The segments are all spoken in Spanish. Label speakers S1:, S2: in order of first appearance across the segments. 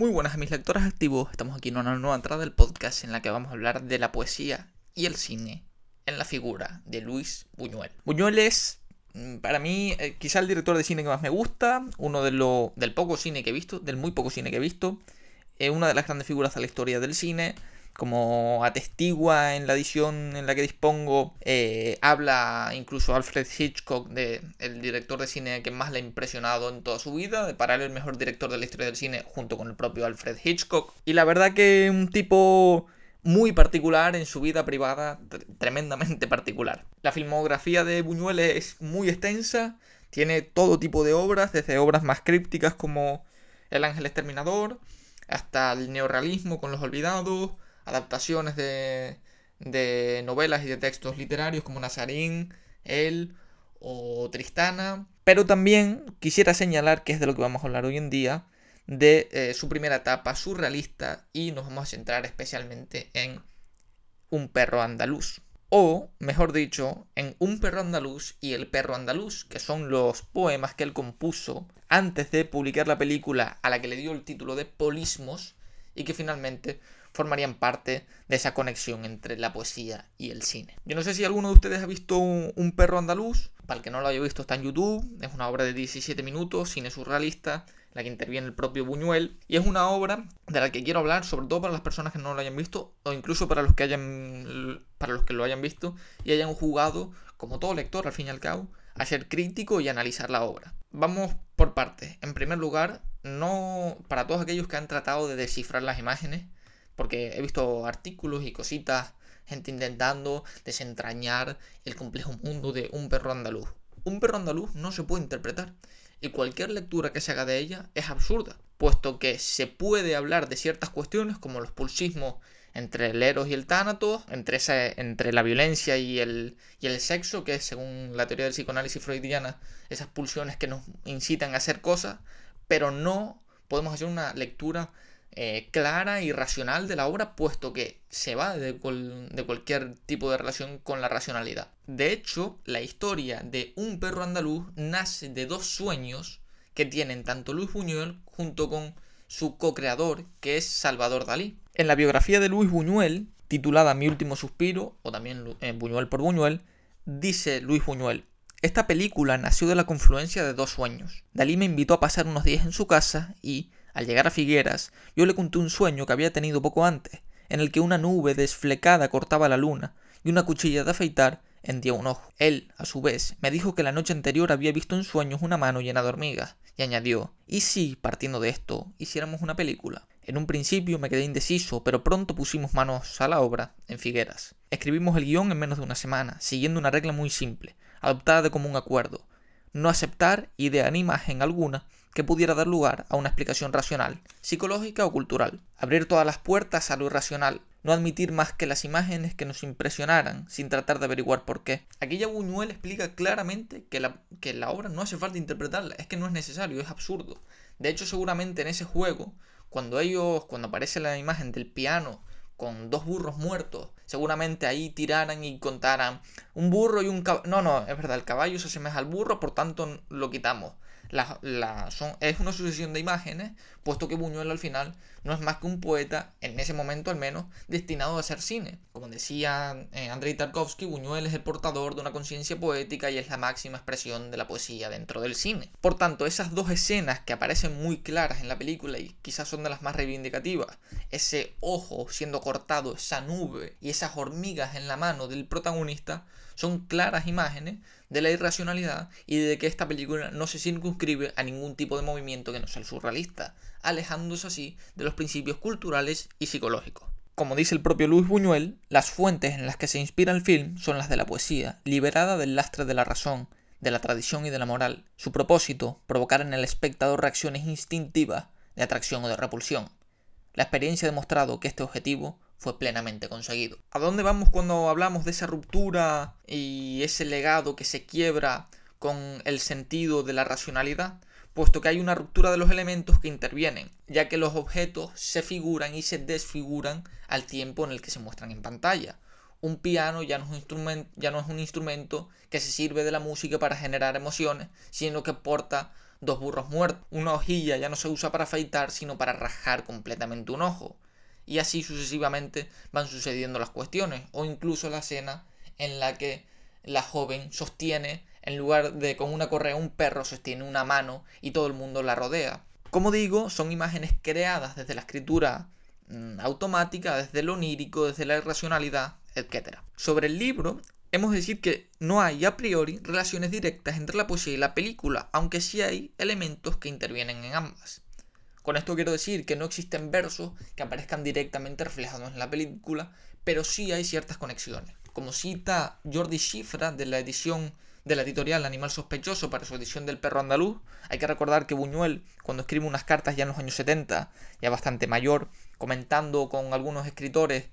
S1: Muy buenas a mis lectores activos, estamos aquí en una nueva entrada del podcast en la que vamos a hablar de la poesía y el cine en la figura de Luis Buñuel. Buñuel es, mm, para mí, eh, quizá el director de cine que más me gusta, uno de lo, del poco cine que he visto, del muy poco cine que he visto, eh, una de las grandes figuras de la historia del cine, como atestigua en la edición en la que dispongo, eh, habla incluso Alfred Hitchcock, de, el director de cine que más le ha impresionado en toda su vida, de para él el mejor director de la historia del cine junto con el propio Alfred Hitchcock. Y la verdad que un tipo muy particular en su vida privada, tremendamente particular. La filmografía de Buñuel es muy extensa, tiene todo tipo de obras, desde obras más crípticas como El Ángel Exterminador, hasta el neorrealismo con Los Olvidados, adaptaciones de, de novelas y de textos literarios como Nazarín, Él o Tristana. Pero también quisiera señalar, que es de lo que vamos a hablar hoy en día, de eh, su primera etapa surrealista y nos vamos a centrar especialmente en Un perro andaluz. O, mejor dicho, en Un perro andaluz y El perro andaluz, que son los poemas que él compuso antes de publicar la película a la que le dio el título de Polismos y que finalmente formarían parte de esa conexión entre la poesía y el cine. Yo no sé si alguno de ustedes ha visto Un perro andaluz, para el que no lo haya visto está en YouTube, es una obra de 17 minutos, cine surrealista, en la que interviene el propio Buñuel, y es una obra de la que quiero hablar, sobre todo para las personas que no lo hayan visto, o incluso para los que hayan para los que lo hayan visto y hayan jugado, como todo lector al fin y al cabo, a ser crítico y analizar la obra. Vamos por partes. En primer lugar, no para todos aquellos que han tratado de descifrar las imágenes, porque he visto artículos y cositas, gente intentando desentrañar el complejo mundo de un perro andaluz. Un perro andaluz no se puede interpretar y cualquier lectura que se haga de ella es absurda, puesto que se puede hablar de ciertas cuestiones como los pulsismos entre el eros y el tánatos, entre, entre la violencia y el, y el sexo, que según la teoría del psicoanálisis freudiana, esas pulsiones que nos incitan a hacer cosas, pero no podemos hacer una lectura eh, clara y racional de la obra, puesto que se va de, cualquier tipo de relación con la racionalidad. De hecho, la historia de un perro andaluz nace de dos sueños que tienen tanto Luis Buñuel junto con su co-creador, que es Salvador Dalí. En la biografía de Luis Buñuel, titulada Mi último suspiro, o también eh, Buñuel por Buñuel, dice Luis Buñuel, esta película nació de la confluencia de dos sueños. Dalí me invitó a pasar unos días en su casa y, al llegar a Figueras, yo le conté un sueño que había tenido poco antes, en el que una nube desflecada cortaba la luna y una cuchilla de afeitar hendía un ojo. Él, a su vez, me dijo que la noche anterior había visto en sueños una mano llena de hormigas, y añadió, ¿y si, partiendo de esto, hiciéramos una película? En un principio me quedé indeciso, pero pronto pusimos manos a la obra, en Figueras. Escribimos el guion en menos de una semana, siguiendo una regla muy simple, adoptada de común acuerdo, no aceptar idea ni imagen alguna que pudiera dar lugar a una explicación racional, psicológica o cultural. Abrir todas las puertas a lo irracional, no admitir más que las imágenes que nos impresionaran sin tratar de averiguar por qué. Aquí ya Buñuel explica claramente que la, que la obra no hace falta interpretarla, es que no es necesario, es absurdo. De hecho, seguramente en ese juego, cuando ellos, cuando aparece la imagen del piano con dos burros muertos, seguramente ahí tiraran y contaran un burro y un caballo. No, no, es verdad, el caballo se asemeja al burro, por tanto lo quitamos son, es una sucesión de imágenes, puesto que Buñuel al final no es más que un poeta, en ese momento al menos, destinado a hacer cine. Como decía eh, Andrei Tarkovsky, Buñuel es el portador de una conciencia poética y es la máxima expresión de la poesía dentro del cine. Por tanto, esas dos escenas que aparecen muy claras en la película y quizás son de las más reivindicativas, ese ojo siendo cortado, esa nube y esas hormigas en la mano del protagonista, son claras imágenes de la irracionalidad y de que esta película no se circunscribe a ningún tipo de movimiento que no sea el surrealista, alejándose así de los principios culturales y psicológicos. Como dice el propio Luis Buñuel, las fuentes en las que se inspira el film son las de la poesía, liberada del lastre de la razón, de la tradición y de la moral. Su propósito, provocar en el espectador reacciones instintivas de atracción o de repulsión. La experiencia ha demostrado que este objetivo fue plenamente conseguido. ¿A dónde vamos cuando hablamos de esa ruptura y ese legado que se quiebra con el sentido de la racionalidad? Puesto que hay una ruptura de los elementos que intervienen, ya que los objetos se figuran y se desfiguran al tiempo en el que se muestran en pantalla. Un piano ya no, es un ya no es un instrumento que se sirve de la música para generar emociones, sino que porta dos burros muertos. Una hojilla ya no se usa para afeitar, sino para rajar completamente un ojo. Y así sucesivamente van sucediendo las cuestiones. O incluso la escena en la que la joven sostiene, en lugar de con una correa, un perro sostiene una mano y todo el mundo la rodea. Como digo, son imágenes creadas desde la escritura mm, automática, desde lo onírico, desde la irracionalidad, etc. Sobre el libro, hemos de decir que no hay a priori relaciones directas entre la poesía y la película, aunque sí hay elementos que intervienen en ambas. Con esto quiero decir que no existen versos que aparezcan directamente reflejados en la película, pero sí hay ciertas conexiones. Como cita Jordi Schifra de la edición de la editorial Animal Sospechoso para su edición del perro andaluz, hay que recordar que Buñuel, cuando escribe unas cartas ya en los años 70, ya bastante mayor, comentando con algunos escritores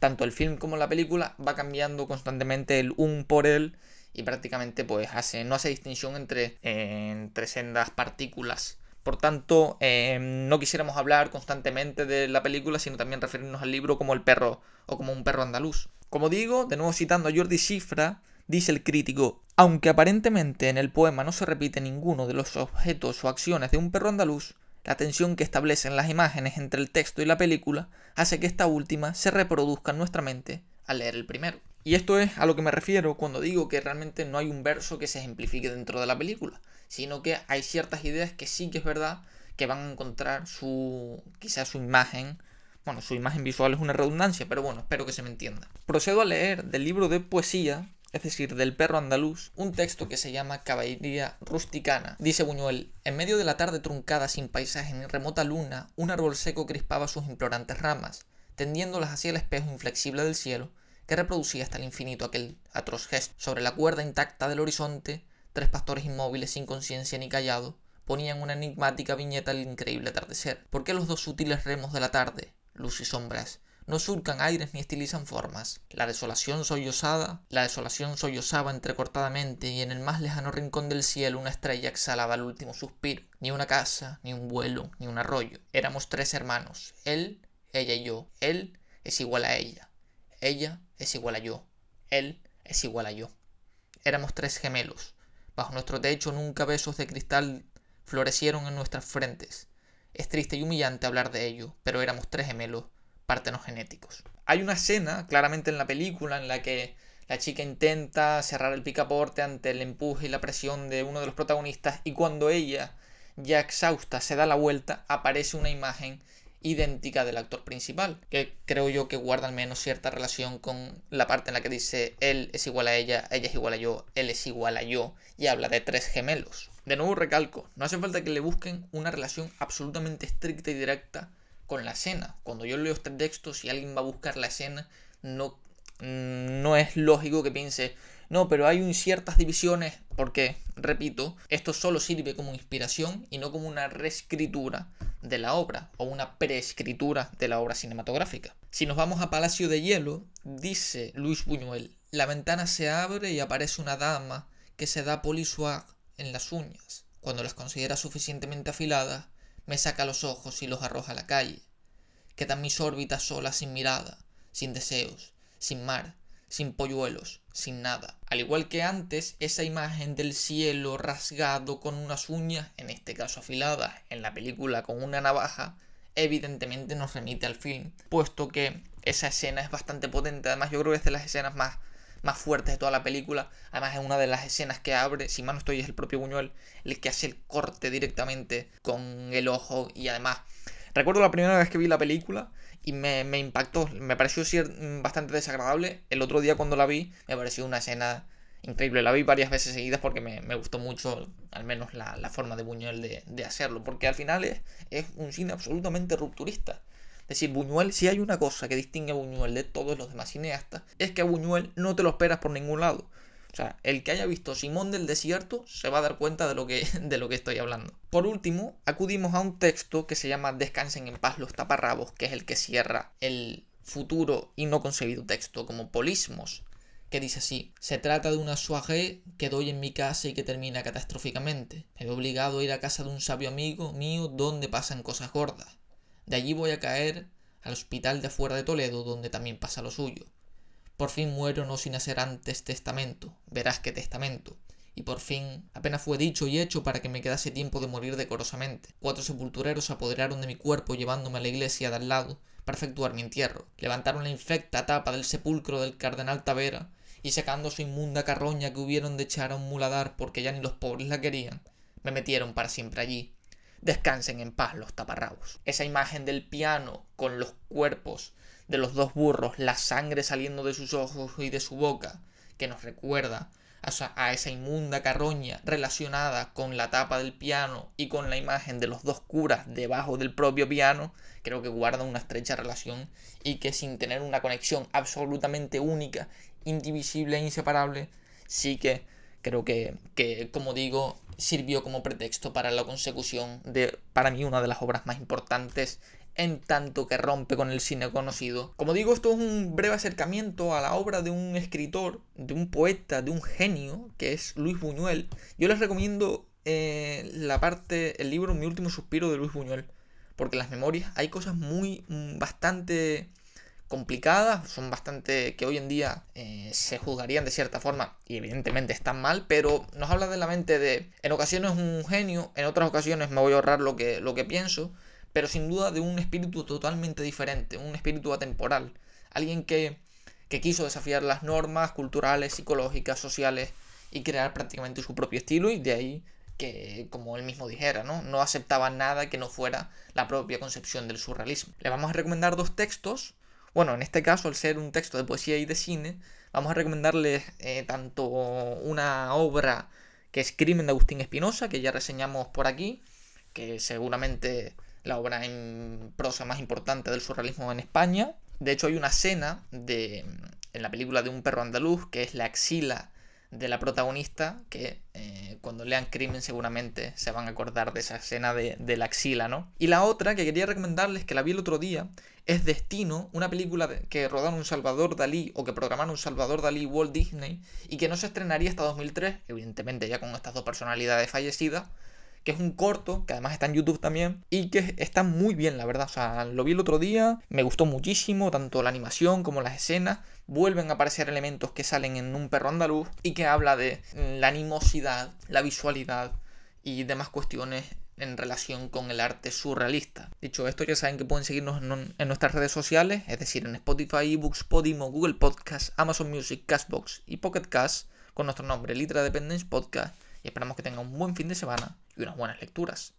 S1: tanto el film como la película, va cambiando constantemente el un por él y prácticamente pues hace, no hace distinción entre, entre sendas partículas. Por tanto, eh, no quisiéramos hablar constantemente de la película, sino también referirnos al libro como el perro o como un perro andaluz. Como digo, de nuevo citando a Jordi Cifra, dice el crítico, aunque aparentemente en el poema no se repite ninguno de los objetos o acciones de un perro andaluz, la tensión que establecen las imágenes entre el texto y la película hace que esta última se reproduzca en nuestra mente al leer el primero. Y esto es a lo que me refiero cuando digo que realmente no hay un verso que se ejemplifique dentro de la película, sino que hay ciertas ideas que sí que es verdad que van a encontrar su quizás su imagen bueno, su imagen visual es una redundancia, pero bueno, espero que se me entienda. Procedo a leer del libro de poesía es decir, del perro andaluz, un texto que se llama Caballería Rusticana. Dice Buñuel, en medio de la tarde truncada sin paisaje ni remota luna, un árbol seco crispaba sus implorantes ramas, tendiéndolas hacia el espejo inflexible del cielo, que reproducía hasta el infinito aquel atroz gesto. Sobre la cuerda intacta del horizonte, tres pastores inmóviles sin conciencia ni callado, ponían una enigmática viñeta al increíble atardecer. ¿Por qué los dos sutiles remos de la tarde, luz y sombras, no surcan aires ni estilizan formas. La desolación sollozada, la desolación sollozaba entrecortadamente y en el más lejano rincón del cielo una estrella exhalaba el último suspiro. Ni una casa, ni un vuelo, ni un arroyo. Éramos tres hermanos, él, ella y yo. Él es igual a ella. Ella es igual a yo. Él es igual a yo. Éramos tres gemelos. Bajo nuestro techo nunca besos de cristal florecieron en nuestras frentes. Es triste y humillante hablar de ello, pero éramos tres gemelos partenos genéticos. Hay una escena, claramente en la película, en la que la chica intenta cerrar el picaporte ante el empuje y la presión de uno de los protagonistas y cuando ella, ya exhausta, se da la vuelta, aparece una imagen idéntica del actor principal, que creo yo que guarda al menos cierta relación con la parte en la que dice él es igual a ella, ella es igual a yo, él es igual a yo, y habla de tres gemelos. De nuevo recalco, no hace falta que le busquen una relación absolutamente estricta y directa con la escena. Cuando yo leo este texto, si alguien va a buscar la escena, no, no es lógico que piense, no, pero hay ciertas divisiones, porque, repito, esto solo sirve como inspiración y no como una reescritura de la obra o una preescritura de la obra cinematográfica. Si nos vamos a Palacio de Hielo, dice Luis Buñuel, la ventana se abre y aparece una dama que se da polissuag en las uñas. Cuando las considera suficientemente afiladas, me saca los ojos y los arroja a la calle. Quedan mis órbitas solas sin mirada, sin deseos, sin mar, sin polluelos, sin nada. Al igual que antes, esa imagen del cielo rasgado con unas uñas, en este caso afiladas, en la película con una navaja, evidentemente nos remite al film, puesto que esa escena es bastante potente. Además, yo creo que es de las escenas más más fuertes de toda la película. Además, es una de las escenas que abre, si mal no estoy, es el propio Buñuel el que hace el corte directamente con el ojo. Y además, recuerdo la primera vez que vi la película y me, impactó, me pareció ser bastante desagradable. El otro día cuando la vi, me pareció una escena increíble. La vi varias veces seguidas porque me, gustó mucho, al menos la, forma de Buñuel de, de, hacerlo. Porque al final es, es un cine absolutamente rupturista. Es decir, Buñuel, si hay una cosa que distingue a Buñuel de todos los demás cineastas, es que a Buñuel no te lo esperas por ningún lado. O sea, el que haya visto Simón del Desierto se va a dar cuenta de lo que, de lo que estoy hablando. Por último, acudimos a un texto que se llama Descansen en paz los taparrabos, que es el que cierra el futuro y no concebido texto como polismos, que dice así, se trata de una soirée que doy en mi casa y que termina catastróficamente. Me he obligado a ir a casa de un sabio amigo mío donde pasan cosas gordas. De allí voy a caer al hospital de afuera de Toledo, donde también pasa lo suyo. Por fin muero no sin hacer antes testamento, verás qué testamento. y por fin apenas fue dicho y hecho para que me quedase tiempo de morir decorosamente. Cuatro sepultureros se apoderaron de mi cuerpo llevándome a la iglesia de al lado para efectuar mi entierro. Levantaron la infecta tapa del sepulcro del cardenal Tavera y sacando su inmunda carroña que hubieron de echar a un muladar porque ya ni los pobres la querían, me metieron para siempre allí. Descansen en paz los taparrabos. Esa imagen del piano con los cuerpos de los dos burros, la sangre saliendo de sus ojos y de su boca, que nos recuerda a esa inmunda carroña relacionada con la tapa del piano y con la imagen de los dos curas debajo del propio piano, creo que guarda una estrecha relación y que sin tener una conexión absolutamente única, indivisible e inseparable, sí que creo que, que como digo, sirvió como pretexto para la consecución de, para mí, una de las obras más importantes en tanto que rompe con el cine conocido. Como digo, esto es un breve acercamiento a la obra de un escritor, de un poeta, de un genio, que es Luis Buñuel. Yo les recomiendo eh, la parte, el libro Mi último suspiro de Luis Buñuel, porque en las memorias hay cosas muy, mm, bastante complicadas, son bastante que hoy en día eh, se juzgarían de cierta forma y evidentemente están mal, pero nos habla de la mente de en ocasiones un genio, en otras ocasiones me voy a ahorrar lo que, lo que pienso, pero sin duda de un espíritu totalmente diferente, un espíritu atemporal, alguien que, que quiso desafiar las normas culturales, psicológicas, sociales y crear prácticamente su propio estilo y de ahí que, como él mismo dijera, ¿no? no aceptaba nada que no fuera la propia concepción del surrealismo. Le vamos a recomendar dos textos, bueno, en este caso al ser un texto de poesía y de cine, vamos a recomendarles eh, tanto una obra que es Crimen de Agustín Espinosa, que ya reseñamos por aquí, que seguramente la obra en prosa más importante del surrealismo en España. De hecho, hay una escena de, en la película de un perro andaluz que es la axila de la protagonista, que eh, cuando lean Crimen seguramente se van a acordar de esa escena de, de, la axila, ¿no? Y la otra que quería recomendarles, que la vi el otro día, es Destino, una película que rodaron un Salvador Dalí o que programaron un Salvador Dalí Walt Disney y que no se estrenaría hasta 2003, evidentemente ya con estas dos personalidades fallecidas, que es un corto, que además está en YouTube también, y que está muy bien, la verdad. O sea, lo vi el otro día, me gustó muchísimo, tanto la animación como las escenas. Vuelven a aparecer elementos que salen en un perro andaluz y que habla de la animosidad, la visualidad y demás cuestiones en relación con el arte surrealista. Dicho esto, ya saben que pueden seguirnos en, nuestras redes sociales, es decir, en Spotify, eBooks, Podimo, Google Podcast, Amazon Music, Castbox y Pocket Cast, con nuestro nombre, Litra Dependence Podcast, y esperamos que tengan un buen fin de semana y unas buenas lecturas.